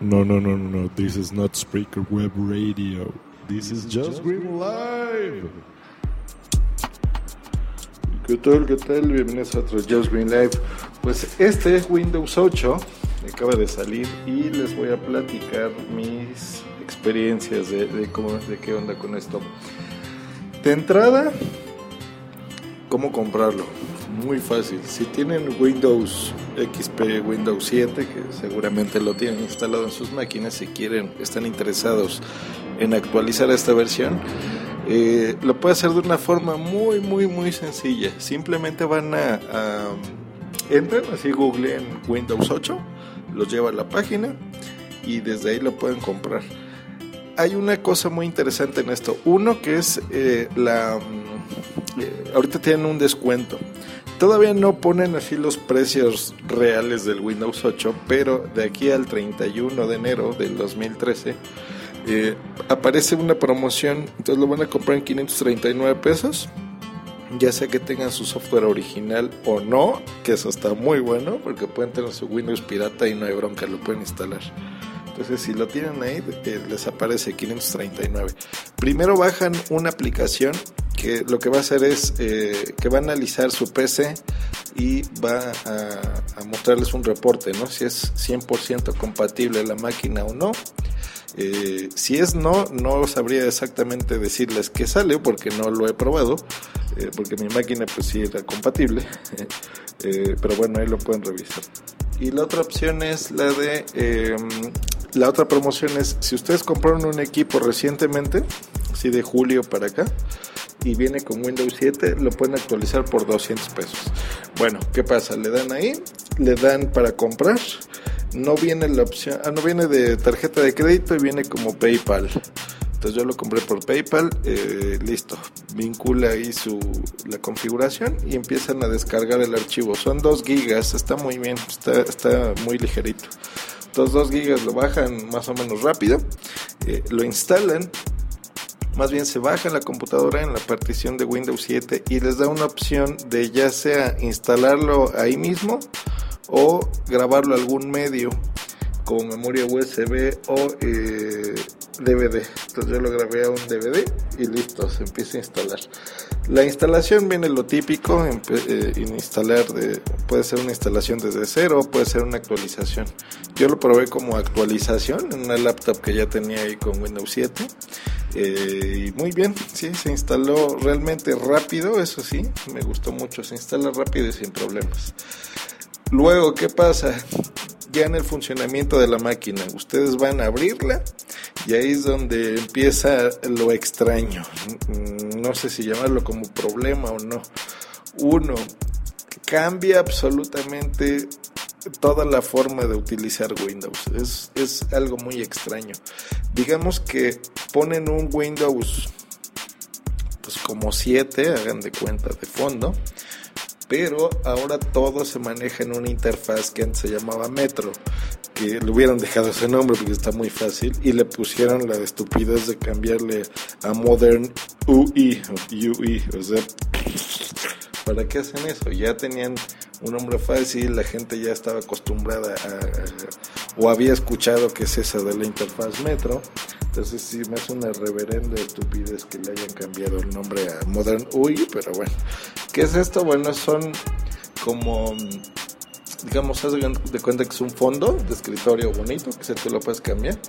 No, no, no, no, no. This is not Spreaker Web Radio. This is Just Green Live. ¿Qué tal? ¿Qué tal? Bienvenidos a otro Just Green Live. Pues este es Windows 8, acaba de salir y les voy a platicar mis experiencias de, de cómo, de qué onda con esto. De entrada, ¿cómo comprarlo? Muy fácil. Si tienen Windows XP, Windows 7, que seguramente lo tienen instalado en sus máquinas, si quieren, están interesados en actualizar esta versión, eh, lo puede hacer de una forma muy, muy, muy sencilla. Simplemente van a, a entran, así googleen Windows 8, los lleva a la página y desde ahí lo pueden comprar. Hay una cosa muy interesante en esto. Uno que es eh, la... Eh, ahorita tienen un descuento. Todavía no ponen así los precios reales del Windows 8, pero de aquí al 31 de enero del 2013 eh, aparece una promoción, entonces lo van a comprar en 539 pesos, ya sea que tengan su software original o no, que eso está muy bueno, porque pueden tener su Windows pirata y no hay bronca, lo pueden instalar. Entonces, si lo tienen ahí, eh, les aparece 539. Primero bajan una aplicación que lo que va a hacer es eh, que va a analizar su PC y va a, mostrarles un reporte, ¿no? Si es 100% compatible la máquina o no. Eh, si es no, no sabría exactamente decirles qué sale porque no lo he probado, porque mi máquina pues sí era compatible, pero bueno, ahí lo pueden revisar. Y la otra opción es la de, em, la otra promoción es, si ustedes compraron un equipo recientemente, así de julio para acá, y viene con Windows 7, lo pueden actualizar por 200 pesos. Bueno, ¿qué pasa? Le dan ahí, le dan para comprar, no viene la opción, ah, no viene de tarjeta de crédito y viene como PayPal. Entonces yo lo compré por PayPal, eh, listo, vincula ahí su, la configuración y empiezan a descargar el archivo. Son 2 gigas, está muy bien, está, está muy ligerito. Entonces 2 gigas lo bajan más o menos rápido, eh, lo instalan, más bien se baja la computadora en la partición de Windows 7 y les da una opción de ya sea instalarlo ahí mismo o grabarlo a algún medio como memoria USB o eh, DVD. Entonces yo lo grabé a un DVD y listo, se empieza a instalar. La instalación viene lo típico, eh, instalar de, puede ser una instalación desde cero, puede ser una actualización. Yo lo probé como actualización en una laptop que ya tenía ahí con Windows 7. Eh, y muy bien, sí, se instaló realmente rápido, eso sí, me gustó mucho, se instala rápido y sin problemas. Luego, ¿qué pasa? Ya en el funcionamiento de la máquina, ustedes van a abrirla y ahí es donde empieza lo extraño. No sé si llamarlo como problema o no. Uno, cambia absolutamente toda la forma de utilizar Windows. Es, es algo muy extraño. Digamos que ponen un Windows pues como 7, hagan de cuenta de fondo pero ahora todo se maneja en una interfaz que antes se llamaba Metro, que le hubieran dejado ese nombre porque está muy fácil y le pusieron la estupidez de cambiarle a Modern UI, UI, o sea, ¿para qué hacen eso? Ya tenían un nombre fácil, la gente ya estaba acostumbrada a, o había escuchado que es esa de la interfaz Metro. Entonces sí me hace una reverenda estupidez que le hayan cambiado el nombre a Modern UI, pero bueno. ¿Qué es esto? Bueno, son como, digamos, haz de cuenta que es un fondo de escritorio bonito, que se te lo puedes cambiar,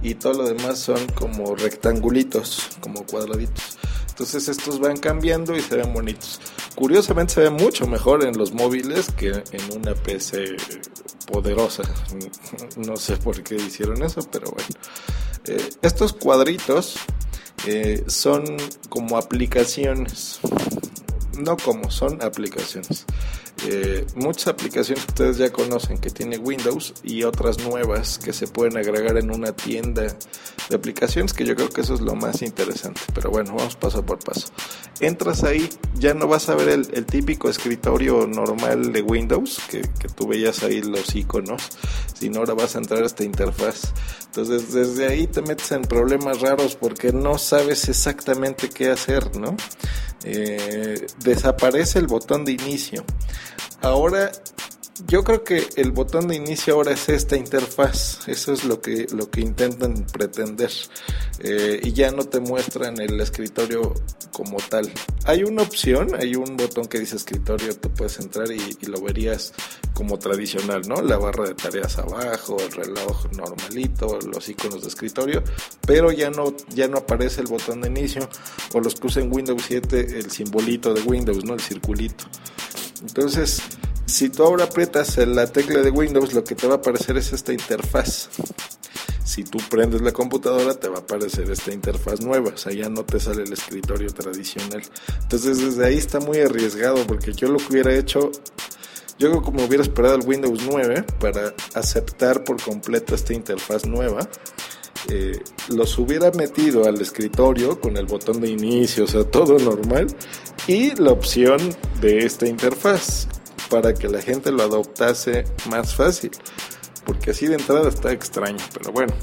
y todo lo demás son como rectangulitos, como cuadraditos. Entonces estos van cambiando y se ven bonitos. Curiosamente se ve mucho mejor en los móviles que en una PC poderosa. No sé por qué hicieron eso, pero bueno. Eh, estos cuadritos eh, son como aplicaciones. No como, son aplicaciones. Eh, muchas aplicaciones que ustedes ya conocen que tiene Windows y otras nuevas que se pueden agregar en una tienda de aplicaciones que yo creo que eso es lo más interesante. Pero bueno vamos paso por paso. Entras ahí ya no vas a ver el, típico escritorio normal de Windows que, que, tú veías ahí los iconos sino ahora vas a entrar a esta interfaz. Entonces desde ahí te metes en problemas raros porque no sabes exactamente qué hacer no eh, desaparece el botón de inicio Ahora yo creo que el botón de inicio ahora es esta interfaz, eso es lo que, lo que intentan pretender eh, y ya no te muestran el escritorio como tal. Hay una opción, hay un botón que dice escritorio, tú puedes entrar y, lo verías como tradicional, ¿no? La barra de tareas abajo, el reloj normalito, los iconos de escritorio, pero ya no, ya no aparece el botón de inicio o los que usen Windows 7 el simbolito de Windows, ¿no? El circulito. Entonces, si tú ahora aprietas la tecla de Windows, lo que te va a aparecer es esta interfaz. Si tú prendes la computadora, te va a aparecer esta interfaz nueva. O sea, ya no te sale el escritorio tradicional. Entonces, desde ahí está muy arriesgado, porque yo lo que hubiera hecho, yo creo como hubiera esperado el Windows 9 para aceptar por completo esta interfaz nueva. Eh, los hubiera metido al escritorio con el botón de inicio, o sea, todo normal, y la opción de esta interfaz para que la gente lo adoptase más fácil. Porque así de entrada está extraño, pero bueno.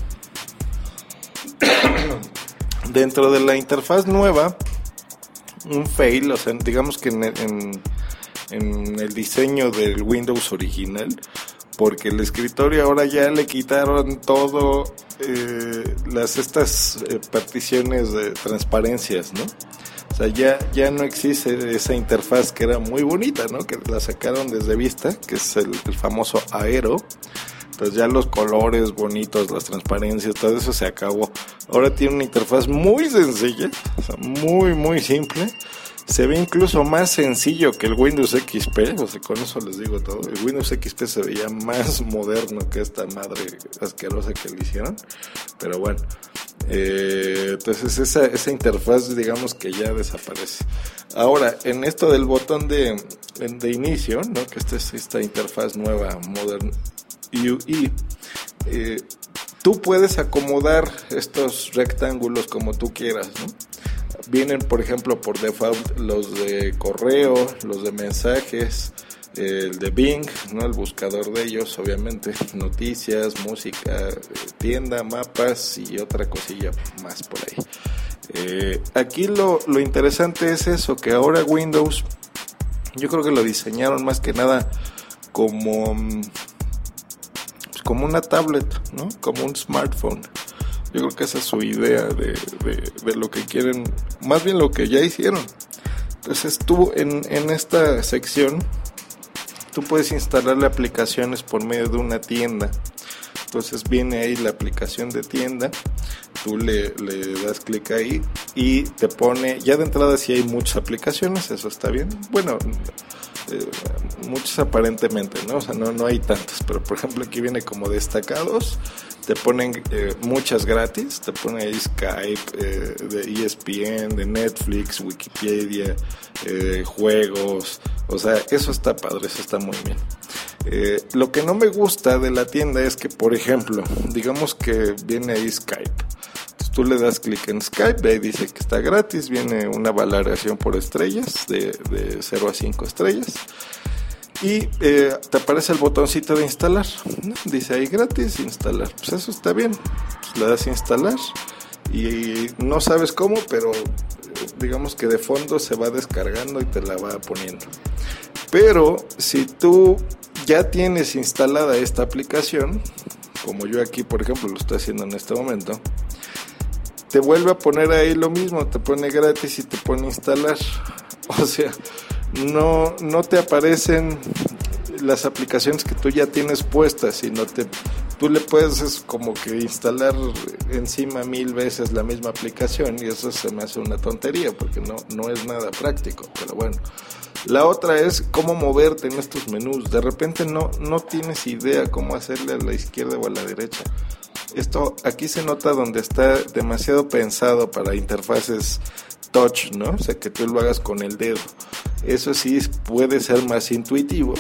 Dentro de la interfaz nueva, un fail, o sea, digamos que en, el diseño del Windows original, porque el escritorio ahora ya le quitaron todo eh, las estas eh, particiones de transparencias, ¿no? O sea, ya, ya no existe esa interfaz que era muy bonita, ¿no? Que la sacaron desde Vista, que es el, famoso Aero. Entonces ya los colores bonitos, las transparencias, todo eso se acabó. Ahora tiene una interfaz muy sencilla, o sea, muy, muy simple. Se ve incluso más sencillo que el Windows XP, o sea, con eso les digo todo. El Windows XP se veía más moderno que esta madre asquerosa que le hicieron. Pero bueno, eh, entonces esa, esa interfaz digamos que ya desaparece. Ahora, en esto del botón de, de inicio, ¿no? que esta es esta interfaz nueva, Modern UI, eh, tú puedes acomodar estos rectángulos como tú quieras. ¿no? Vienen, por ejemplo, por default los de correo, los de mensajes, el de Bing, ¿no? el buscador de ellos, obviamente, noticias, música, tienda, mapas y otra cosilla más por ahí. Eh, aquí lo, lo interesante es eso, que ahora Windows, yo creo que lo diseñaron más que nada como, pues como una tablet, ¿no? como un smartphone. Yo creo que esa es su idea de, de, lo que quieren, más bien lo que ya hicieron. Entonces tú en, en esta sección tú puedes instalarle aplicaciones por medio de una tienda. Entonces viene ahí la aplicación de tienda, tú le, das clic ahí y te pone, ya de entrada si hay muchas aplicaciones, eso está bien. Bueno, eh, muchas aparentemente, ¿no? O sea, no, no hay tantas, pero por ejemplo aquí viene como destacados, te ponen eh, muchas gratis, te ponen ahí Skype, eh, de ESPN, de Netflix, Wikipedia, juegos, o sea, eso está padre, eso está muy bien. Eh, lo que no me gusta de la tienda es que, por ejemplo, digamos que viene ahí Skype. Tú le das clic en Skype, ahí dice que está gratis, viene una valoración por estrellas, de, de 0 a 5 estrellas. Y eh, te aparece el botoncito de instalar. Dice ahí gratis, instalar. Pues eso está bien. Pues le das a instalar y no sabes cómo, pero digamos que de fondo se va descargando y te la va poniendo. Pero si tú ya tienes instalada esta aplicación, como yo aquí por ejemplo lo estoy haciendo en este momento, te vuelve a poner ahí lo mismo, te pone gratis y te pone instalar. O sea, no, no te aparecen las aplicaciones que tú ya tienes puestas, sino te tú le puedes como que instalar encima mil veces la misma aplicación y eso se me hace una tontería porque no, no es nada práctico, pero bueno. La otra es cómo moverte en estos menús. De repente no, no tienes idea cómo hacerle a la izquierda o a la derecha. Esto aquí se nota donde está demasiado pensado para interfaces touch, ¿no? O sea, que tú lo hagas con el dedo. Eso sí puede ser más intuitivo,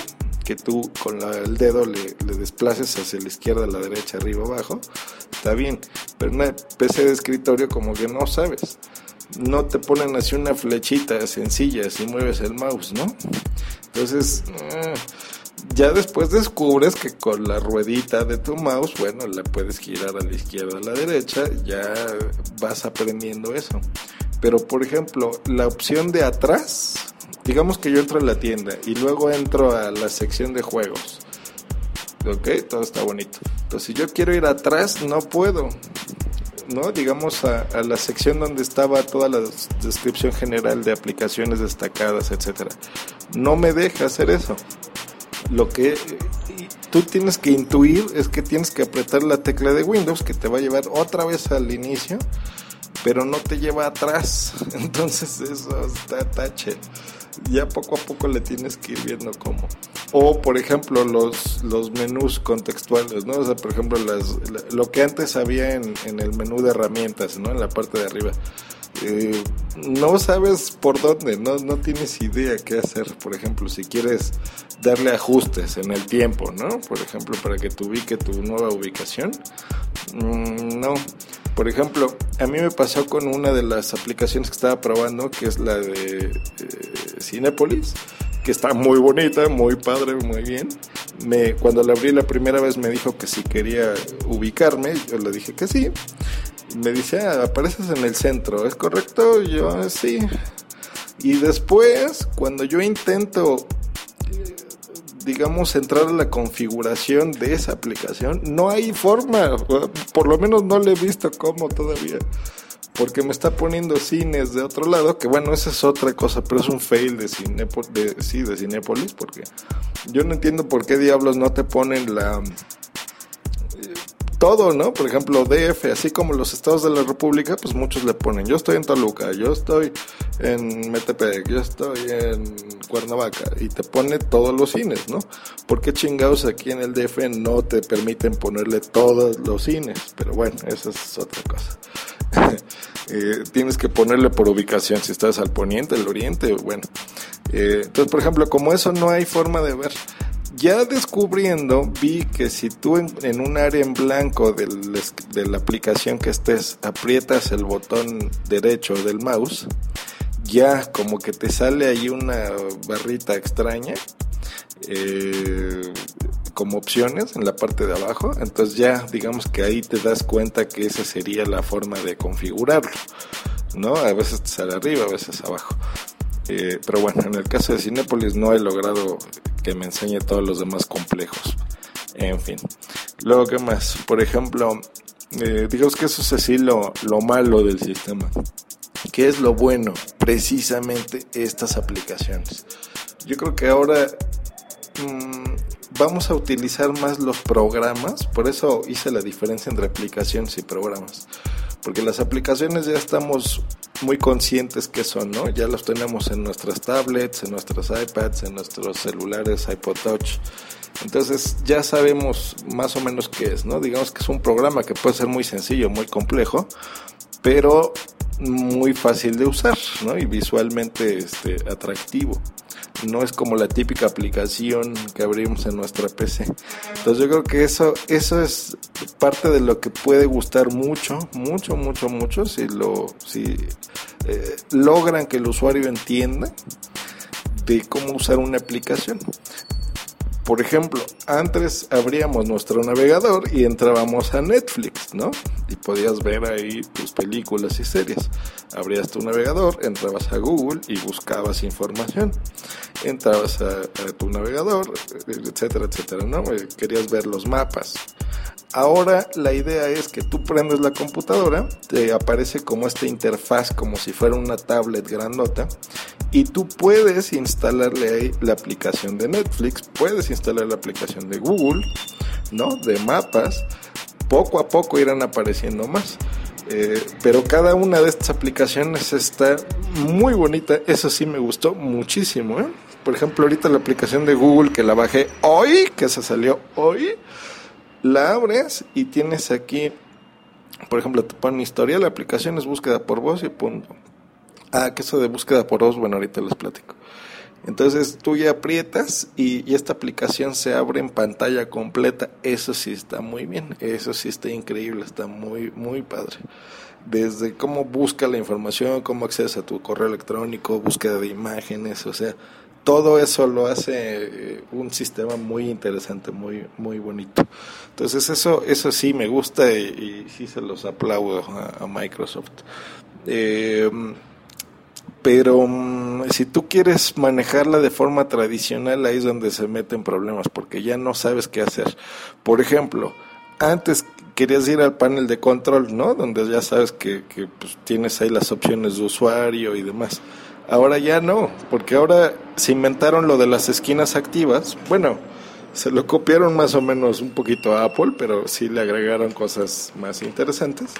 que tú con el dedo le, desplaces hacia la izquierda, la derecha, arriba, abajo, está bien. Pero una PC de escritorio como que no sabes. No te ponen así una flechita sencilla si mueves el mouse, ¿no? Entonces, eh, ya después descubres que con la ruedita de tu mouse, bueno, la puedes girar a la izquierda, a la derecha, ya vas aprendiendo eso. Pero por ejemplo, la opción de atrás, digamos que yo entro a la tienda y luego entro a la sección de juegos. ok, todo está bonito. Entonces, si yo quiero ir atrás, no puedo. ¿no? Digamos a, la sección donde estaba toda la descripción general de aplicaciones destacadas, etcétera. No me deja hacer eso. Lo que tú tienes que intuir es que tienes que apretar la tecla de Windows que te va a llevar otra vez al inicio, pero no te lleva atrás. Entonces eso está tache. Ya poco a poco le tienes que ir viendo cómo. O, por ejemplo, los, los menús contextuales, ¿no? O sea, por ejemplo, las, lo que antes había en, en el menú de herramientas, ¿no? En la parte de arriba. Eh, no sabes por dónde, no, no tienes idea qué hacer. Por ejemplo, si quieres darle ajustes en el tiempo, ¿no? Por ejemplo, para que te ubique tu nueva ubicación. Mm, no. Por ejemplo, a mí me pasó con una de las aplicaciones que estaba probando, que es la de eh, Cinepolis, que está muy bonita, muy padre, muy bien. Me, cuando la abrí la primera vez me dijo que si quería ubicarme, yo le dije que sí. Me dice, ah, apareces en el centro, ¿es correcto? Yo, sí. Y después, cuando yo intento digamos, entrar a la configuración de esa aplicación, no hay forma, por lo menos no le he visto cómo todavía. Porque me está poniendo cines de otro lado, que bueno, esa es otra cosa, pero es un fail de, de, sí, de porque yo no entiendo por qué diablos no te ponen la todo, ¿no? Por ejemplo, DF, así como los estados de la República, pues muchos le ponen, yo estoy en Toluca, yo estoy en Metepec, yo estoy en Cuernavaca, y te pone todos los cines, ¿no? ¿Por qué chingados aquí en el DF no te permiten ponerle todos los cines? Pero bueno, esa es otra cosa. eh, tienes que ponerle por ubicación, si estás al poniente, al oriente, bueno. Eh, entonces, por ejemplo, como eso no hay forma de ver ya descubriendo, vi que si tú en, un área en blanco del, de la aplicación que estés aprietas el botón derecho del mouse, ya como que te sale ahí una barrita extraña eh, como opciones en la parte de abajo. Entonces ya digamos que ahí te das cuenta que esa sería la forma de configurarlo. ¿no? A veces te sale arriba, a veces abajo. Eh, pero bueno, en el caso de Cinepolis no he logrado que me enseñe todos los demás complejos. En fin. Luego, ¿qué más? Por ejemplo, eh, digamos que eso es así lo, lo malo del sistema. ¿Qué es lo bueno? Precisamente estas aplicaciones. Yo creo que ahora mmm, vamos a utilizar más los programas, por eso hice la diferencia entre aplicaciones y programas porque las aplicaciones ya estamos muy conscientes que son, ¿no? Ya las tenemos en nuestras tablets, en nuestros iPads, en nuestros celulares, iPod Touch. Entonces ya sabemos más o menos qué es, ¿no? Digamos que es un programa que puede ser muy sencillo, muy complejo, pero muy fácil de usar, ¿no? Y visualmente este, atractivo no es como la típica aplicación que abrimos en nuestra PC. Entonces yo creo que eso, eso es parte de lo que puede gustar mucho, mucho, mucho, mucho, si lo, si eh, logran que el usuario entienda de cómo usar una aplicación. Por ejemplo, antes abríamos nuestro navegador y entrábamos a Netflix, ¿no? Y podías ver ahí tus películas y series. Abrías tu navegador, entrabas a Google y buscabas información. Entrabas a, tu navegador, etcétera, etcétera, ¿no? Eh, querías ver los mapas. Ahora la idea es que tú prendes la computadora, te aparece como esta interfaz, como si fuera una tablet grandota, y tú puedes instalarle ahí la aplicación de Netflix, puedes instalar la aplicación de Google, ¿no? De mapas, poco a poco irán apareciendo más. Eh, pero cada una de estas aplicaciones está muy bonita, eso sí me gustó muchísimo. ¿eh? Por ejemplo, ahorita la aplicación de Google que la bajé hoy, que se salió hoy, la abres y tienes aquí, por ejemplo, te pone historia, la aplicación es búsqueda por voz y punto. Ah, que eso de búsqueda por voz, bueno, ahorita les platico. Entonces tú ya aprietas y, esta aplicación se abre en pantalla completa. Eso sí está muy bien, eso sí está increíble, está muy, muy padre. Desde cómo busca la información, cómo accesa a tu correo electrónico, búsqueda de imágenes, o sea, todo eso lo hace eh, un sistema muy interesante, muy, muy bonito. Entonces eso, eso sí me gusta y, sí se los aplaudo a, Microsoft. Eh, pero mm, si tú quieres manejarla de forma tradicional, ahí es donde se meten problemas, porque ya no sabes qué hacer. Por ejemplo, antes querías ir al panel de control, ¿no? Donde ya sabes que, que pues, tienes ahí las opciones de usuario y demás. Ahora ya no, porque ahora se inventaron lo de las esquinas activas. Bueno, se lo copiaron más o menos un poquito a Apple, pero sí le agregaron cosas más interesantes.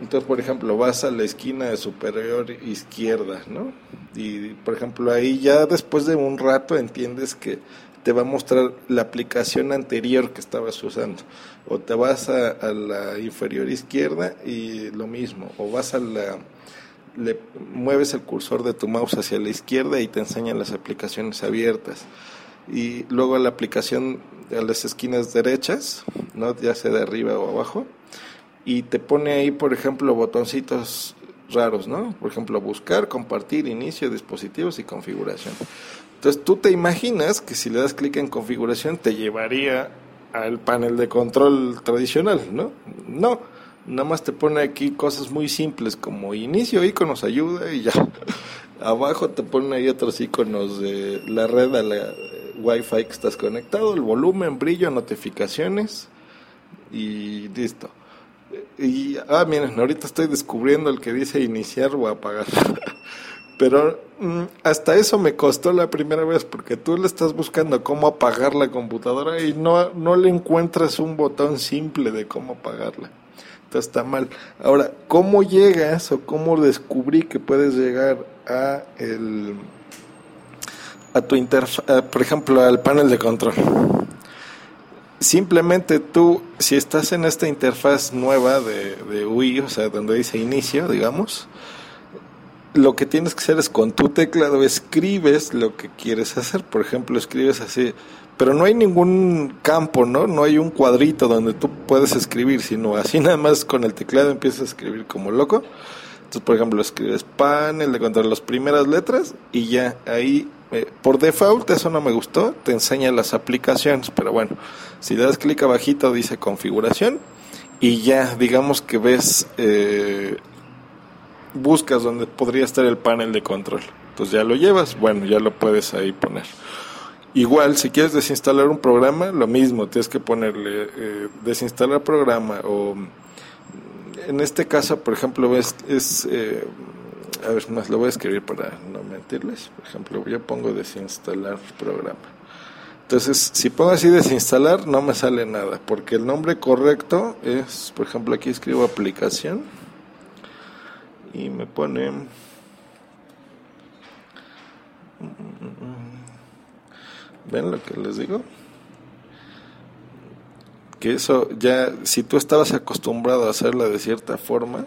Entonces, por ejemplo, vas a la esquina de superior izquierda, ¿no? Y, por ejemplo, ahí ya después de un rato entiendes que te va a mostrar la aplicación anterior que estabas usando. O te vas a, la inferior izquierda y lo mismo. O vas a la... Le mueves el cursor de tu mouse hacia la izquierda y te enseñan las aplicaciones abiertas. Y luego a la aplicación a las esquinas derechas, ¿no? ya sea de arriba o abajo, y te pone ahí, por ejemplo, botoncitos raros, ¿no? Por ejemplo, buscar, compartir, inicio, dispositivos y configuración. Entonces tú te imaginas que si le das clic en configuración te llevaría al panel de control tradicional, ¿no? No, nada más te pone aquí cosas muy simples como inicio, iconos, ayuda y ya. Abajo te pone ahí otros iconos de la red a la Wi-Fi que estás conectado, el volumen, brillo, notificaciones y listo. Y, ah, miren, ahorita estoy descubriendo el que dice iniciar o apagar. Pero mm, hasta eso me costó la primera vez porque tú le estás buscando cómo apagar la computadora y no, no le encuentras un botón simple de cómo apagarla. Entonces está mal. Ahora, ¿cómo llegas o cómo descubrí que puedes llegar a el a tu interfaz, por ejemplo, al panel de control? Simplemente tú, si estás en esta interfaz nueva de, de UI, o sea, donde dice inicio, digamos, lo que tienes que hacer es con tu teclado escribes lo que quieres hacer. Por ejemplo, escribes así, pero no hay ningún campo, ¿no? No hay un cuadrito donde tú puedes escribir, sino así nada más con el teclado empiezas a escribir como loco. Entonces, por ejemplo, escribes panel de control las primeras letras y ya ahí eh, por default eso no me gustó, te enseña las aplicaciones, pero bueno, si das clic abajito dice configuración y ya digamos que ves, eh, buscas donde podría estar el panel de control. Entonces ya lo llevas, bueno, ya lo puedes ahí poner. Igual, si quieres desinstalar un programa, lo mismo, tienes que ponerle eh, desinstalar programa o en este caso, por ejemplo, es, es a ver, más lo voy a escribir para no mentirles. Por ejemplo, yo pongo desinstalar programa. Entonces, si pongo así desinstalar, no me sale nada, porque el nombre correcto es, por ejemplo, aquí escribo aplicación y me pone... ¿Ven lo que les digo? Que eso ya, si tú estabas acostumbrado a hacerla de cierta forma,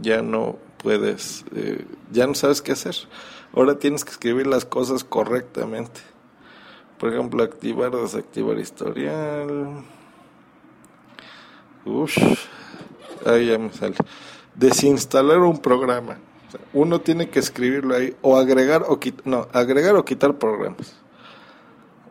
ya no puedes, eh, ya no sabes qué hacer. Ahora tienes que escribir las cosas correctamente. Por ejemplo, activar desactivar historial. Uff, ahí ya me sale. Desinstalar un programa. uno tiene que escribirlo ahí o agregar o quitar, no, agregar o quitar programas.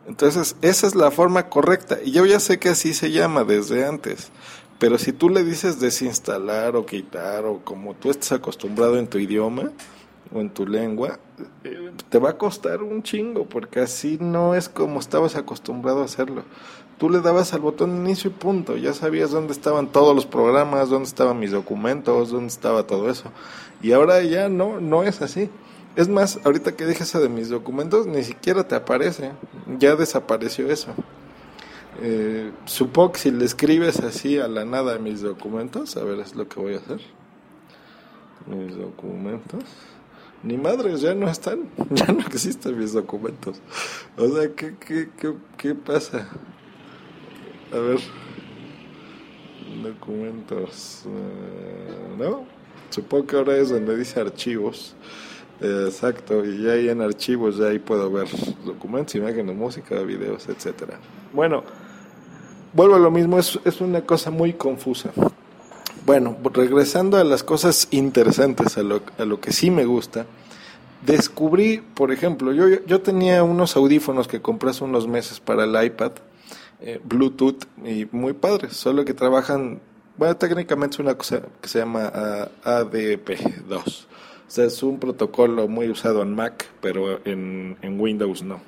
Entonces, esa es la forma correcta. Y yo ya sé que así se llama desde antes. Pero si tú le dices desinstalar o quitar o como tú estás acostumbrado en tu idioma o en tu lengua, eh, te va a costar un chingo porque así no es como estabas acostumbrado a hacerlo. Tú le dabas al botón inicio y punto, ya sabías dónde estaban todos los programas, dónde estaban mis documentos, dónde estaba todo eso. Y ahora ya no, no es así. Es más, ahorita que dije eso de mis documentos, ni siquiera te aparece, ya desapareció eso. Eh, supongo que si le escribes así a la nada mis documentos, a ver, es lo que voy a hacer. Mis documentos. Ni madres, ya no están. Ya no existen mis documentos. O sea, ¿qué, qué, qué, qué pasa? A ver. Documentos. Eh, ¿No? Supongo que ahora es donde dice archivos. Exacto, y ya ahí en archivos ya ahí puedo ver documentos, imágenes, música, videos, etcétera. Bueno, vuelvo a lo mismo, es, es una cosa muy confusa. Bueno, regresando a las cosas interesantes, a lo, a lo que sí me gusta, descubrí, por ejemplo, yo, yo tenía unos audífonos que compré hace unos meses para el iPad, eh, Bluetooth, y muy padres, solo que trabajan, bueno, técnicamente es una cosa que se llama ADP2, O sea, es un protocolo muy usado en Mac, pero en, en Windows no.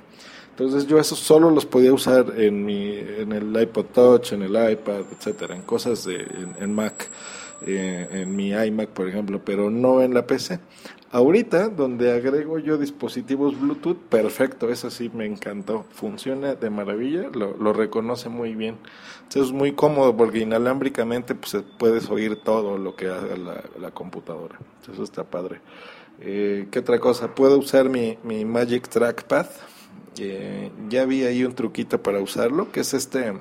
Entonces yo eso solo los podía usar en, mi, en el iPod Touch, en el iPad, etcétera, en cosas de, en, Mac, eh, en mi iMac, por ejemplo, pero no en la PC. Ahorita, donde agrego yo dispositivos Bluetooth, perfecto, eso sí me encantó, funciona de maravilla, lo, reconoce muy bien. Entonces es muy cómodo porque inalámbricamente pues, puedes oír todo lo que haga la, computadora. Eso está padre. Eh, ¿Qué otra cosa? Puedo usar mi, mi Magic Trackpad ya vi ahí un truquito para usarlo, que es este,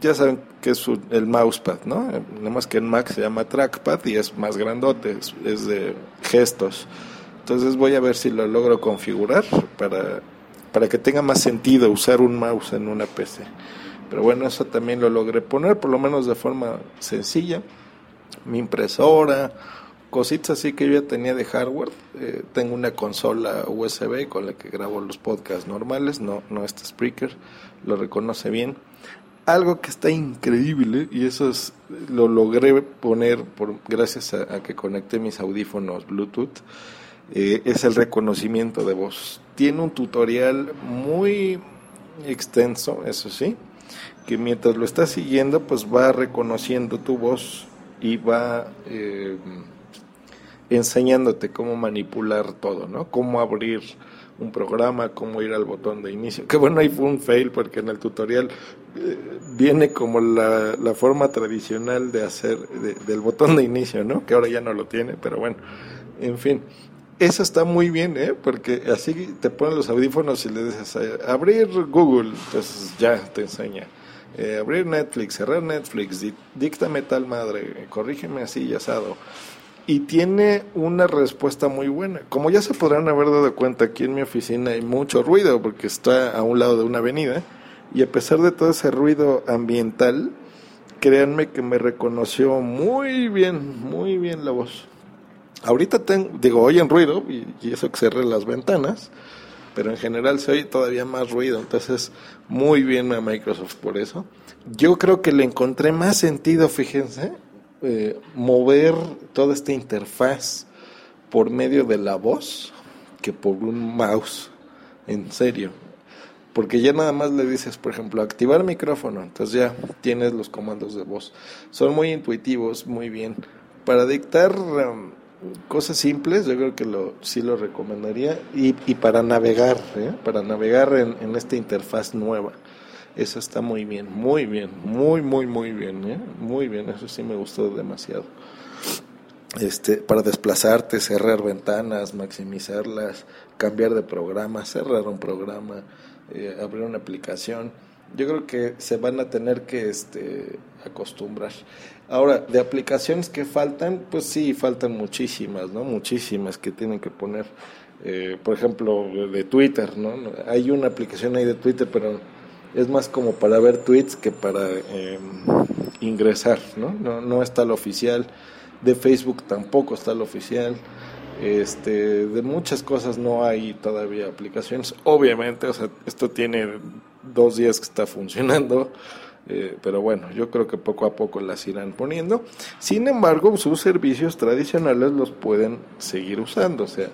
ya saben que es el mousepad, ¿no? Nada más que en Mac se llama trackpad y es más grandote, es, de gestos. Entonces voy a ver si lo logro configurar para, para que tenga más sentido usar un mouse en una PC. Pero bueno, eso también lo logré poner, por lo menos de forma sencilla. Mi impresora, cositas así que yo ya tenía de hardware. Eh, tengo una consola USB con la que grabo los podcasts normales, no, no este speaker, lo reconoce bien. Algo que está increíble, y eso es, lo logré poner por, gracias a, que conecté mis audífonos Bluetooth, eh, es el reconocimiento de voz. Tiene un tutorial muy extenso, eso sí, que mientras lo estás siguiendo, pues va reconociendo tu voz y va... Eh, enseñándote cómo manipular todo, ¿no? Cómo abrir un programa, cómo ir al botón de inicio. Que bueno, ahí fue un fail porque en el tutorial viene como la, forma tradicional de hacer del botón de inicio, ¿no? Que ahora ya no lo tiene, pero bueno, en fin. Eso está muy bien, ¿eh? Porque así te ponen los audífonos y le dices, eh, abrir Google, entonces ya te enseña. Eh, abrir Netflix, cerrar Netflix, díctame tal madre, corrígeme así y asado y tiene una respuesta muy buena. Como ya se podrán haber dado cuenta, aquí en mi oficina hay mucho ruido porque está a un lado de una avenida y a pesar de todo ese ruido ambiental, créanme que me reconoció muy bien, muy bien la voz. Ahorita tengo, digo, oyen ruido y, eso que cerré las ventanas, pero en general se oye todavía más ruido, entonces muy bien a Microsoft por eso. Yo creo que le encontré más sentido, fíjense, eh, mover toda esta interfaz por medio de la voz que por un mouse, en serio. Porque ya nada más le dices, por ejemplo, activar micrófono, entonces ya tienes los comandos de voz. Son muy intuitivos, muy bien. Para dictar um, cosas simples, yo creo que lo, sí lo recomendaría. Y, y para navegar, ¿eh? para navegar en, en esta interfaz nueva. Eso está muy bien, muy bien, muy, muy, muy bien, ¿eh? muy bien, eso sí me gustó demasiado. Este, para desplazarte, cerrar ventanas, maximizarlas, cambiar de programa, cerrar un programa, eh, abrir una aplicación. Yo creo que se van a tener que este, acostumbrar. Ahora, de aplicaciones que faltan, pues sí, faltan muchísimas, ¿no? Muchísimas que tienen que poner. Eh, por ejemplo, de Twitter, ¿no? Hay una aplicación ahí de Twitter, pero es más como para ver tweets que para em, ingresar, ¿no? ¿no? No está el oficial, de Facebook tampoco está el oficial, este, de muchas cosas no hay todavía aplicaciones, obviamente, o sea, esto tiene dos días que está funcionando, eh, pero bueno, yo creo que poco a poco las irán poniendo. Sin embargo, sus servicios tradicionales los pueden seguir usando, o sea,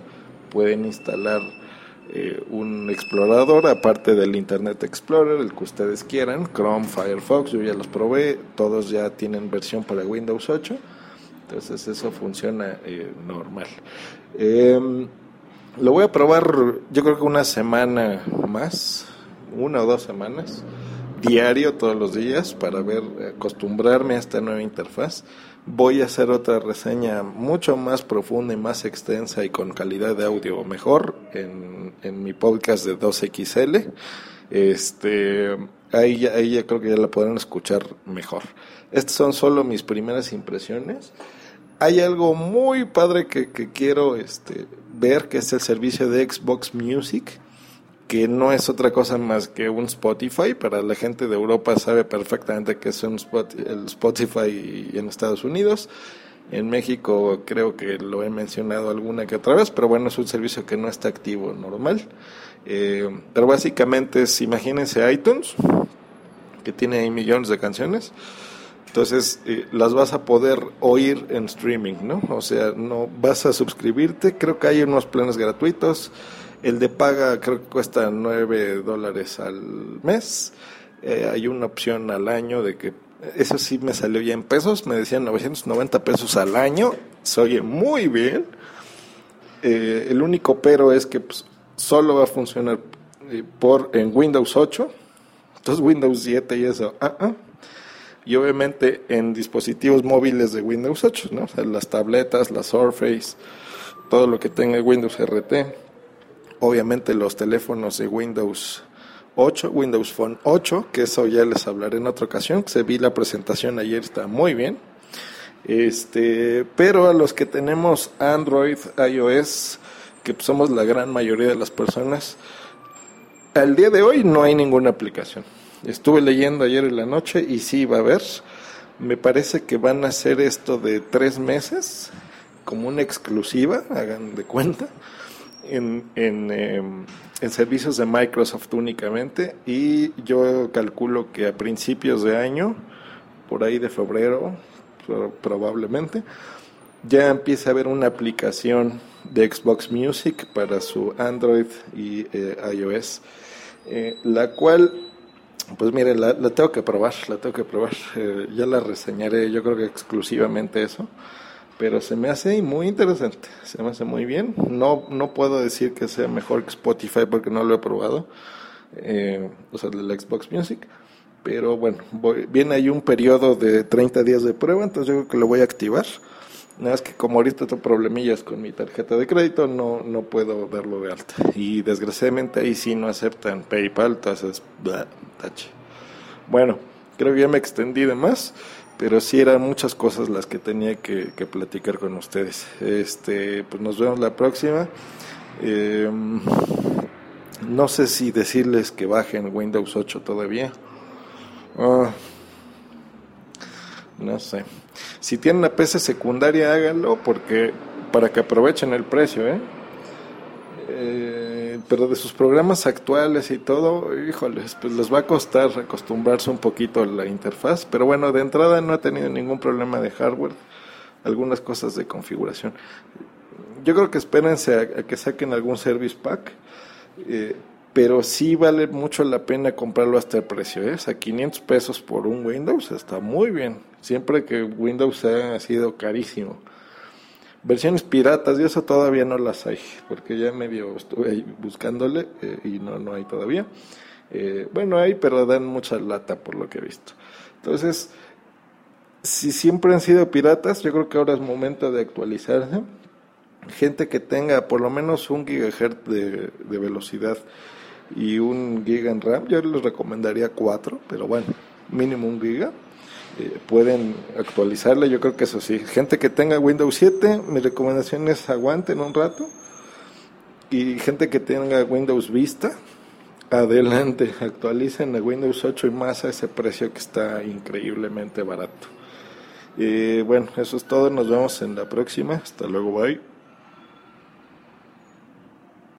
pueden instalar eh, un explorador aparte del Internet Explorer, el que ustedes quieran, Chrome, Firefox, yo ya los probé, todos ya tienen versión para Windows 8, entonces eso funciona eh, normal. Em, lo voy a probar yo creo que una semana más, una o dos semanas, diario todos los días para ver, acostumbrarme a esta nueva interfaz voy a hacer otra reseña mucho más profunda y más extensa y con calidad de audio mejor en, en mi podcast de 2XL. Este, ahí ahí ya creo que ya la podrán escuchar mejor. Estas son solo mis primeras impresiones. Hay algo muy padre que, que quiero este, ver, que es el servicio de Xbox Music que no es otra cosa más que un Spotify. Para la gente de Europa sabe perfectamente que es un el Spotify en Estados Unidos. En México creo que lo he mencionado alguna que otra vez, pero bueno, es un servicio que no está activo normal. Eh, pero básicamente es, imagínense iTunes, que tiene millones de canciones. Entonces eh, las vas a poder oír en streaming, ¿no? O sea, no vas a suscribirte. Creo que hay unos planes gratuitos. El de paga creo que cuesta 9 dólares al mes. Eh, hay una opción al año de que eso sí me salió ya en pesos. Me decían 990 pesos al año. Se oye muy bien. Eh, el único pero es que pues, solo va a funcionar por en Windows 8. Entonces Windows 7 y eso. ah y obviamente en dispositivos móviles de Windows 8, ¿no? O sea, las tabletas, las Surface, todo lo que tenga Windows RT, obviamente los teléfonos de Windows 8, Windows Phone 8, que eso ya les hablaré en otra ocasión, se vi la presentación ayer, está muy bien. Este, pero a los que tenemos Android, iOS, que somos la gran mayoría de las personas, al día de hoy no hay ninguna aplicación. Estuve leyendo ayer en la noche y sí va a haber. Me parece que van a hacer esto de tres meses como una exclusiva, hagan de cuenta, en, en, em, en servicios de Microsoft únicamente. Y yo calculo que a principios de año, por ahí de febrero probablemente, ya empieza a haber una aplicación de Xbox Music para su Android y eh, iOS, eh, la cual pues mire, la, tengo que probar, la tengo que probar. Eh, ya la reseñaré, yo creo que exclusivamente eso. Pero se me hace muy interesante, se me hace muy bien. No, no puedo decir que sea mejor que Spotify porque no lo he probado, eh, o sea, la Xbox Music. Pero bueno, viene ahí un periodo de 30 días de prueba, entonces yo creo que lo voy a activar. Nada más que como ahorita tengo problemillas con mi tarjeta de crédito, no, no puedo darlo de alta. Y desgraciadamente ahí sí no aceptan PayPal, entonces, tache. Bueno, creo que ya me extendí de más, pero sí eran muchas cosas las que tenía que, platicar con ustedes. Este, pues nos vemos la próxima. Em, no sé si decirles que bajen Windows 8 todavía. Ah, no sé. Si tienen una PC secundaria, háganlo porque para que aprovechen el precio, ¿eh? ¿eh? pero de sus programas actuales y todo, híjoles, pues les va a costar acostumbrarse un poquito a la interfaz, pero bueno, de entrada no ha tenido ningún problema de hardware, algunas cosas de configuración. Yo creo que espérense a, que saquen algún service pack, eh, pero sí vale mucho la pena comprarlo hasta el precio, ¿eh? a 500 pesos por un Windows está muy bien, siempre que Windows ha sido carísimo. Versiones piratas y eso todavía no las hay, porque ya medio estuve ahí buscándole eh, y no, no hay todavía. Eh, bueno, hay, pero dan mucha lata por lo que he visto. Entonces, si siempre han sido piratas, yo creo que ahora es momento de actualizarse. Gente que tenga por lo menos un gigahertz de velocidad y un giga en RAM, yo les recomendaría cuatro, pero bueno, mínimo un giga. Eh, pueden actualizarla, yo creo que eso sí. Gente que tenga Windows 7, mi recomendación es aguanten un rato. Y gente que tenga Windows Vista, adelante, actualicen a Windows 8 y más a ese precio que está increíblemente barato. Y bueno, eso es todo, nos vemos en la próxima. Hasta luego, bye.